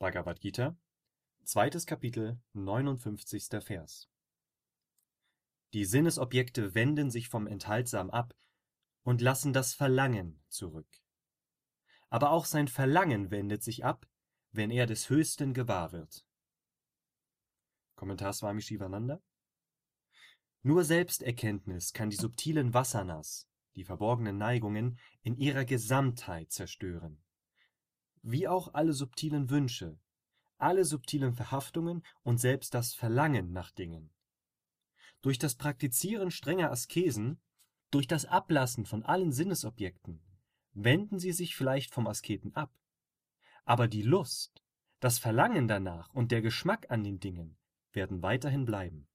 Bhagavad Gita, zweites Kapitel, 59. Vers. Die Sinnesobjekte wenden sich vom Enthaltsam ab und lassen das Verlangen zurück. Aber auch sein Verlangen wendet sich ab, wenn er des Höchsten gewahr wird. Kommentar Swami Shivananda Nur Selbsterkenntnis kann die subtilen Vasanas, die verborgenen Neigungen, in ihrer Gesamtheit zerstören wie auch alle subtilen Wünsche, alle subtilen Verhaftungen und selbst das Verlangen nach Dingen. Durch das Praktizieren strenger Askesen, durch das Ablassen von allen Sinnesobjekten, wenden sie sich vielleicht vom Asketen ab. Aber die Lust, das Verlangen danach und der Geschmack an den Dingen werden weiterhin bleiben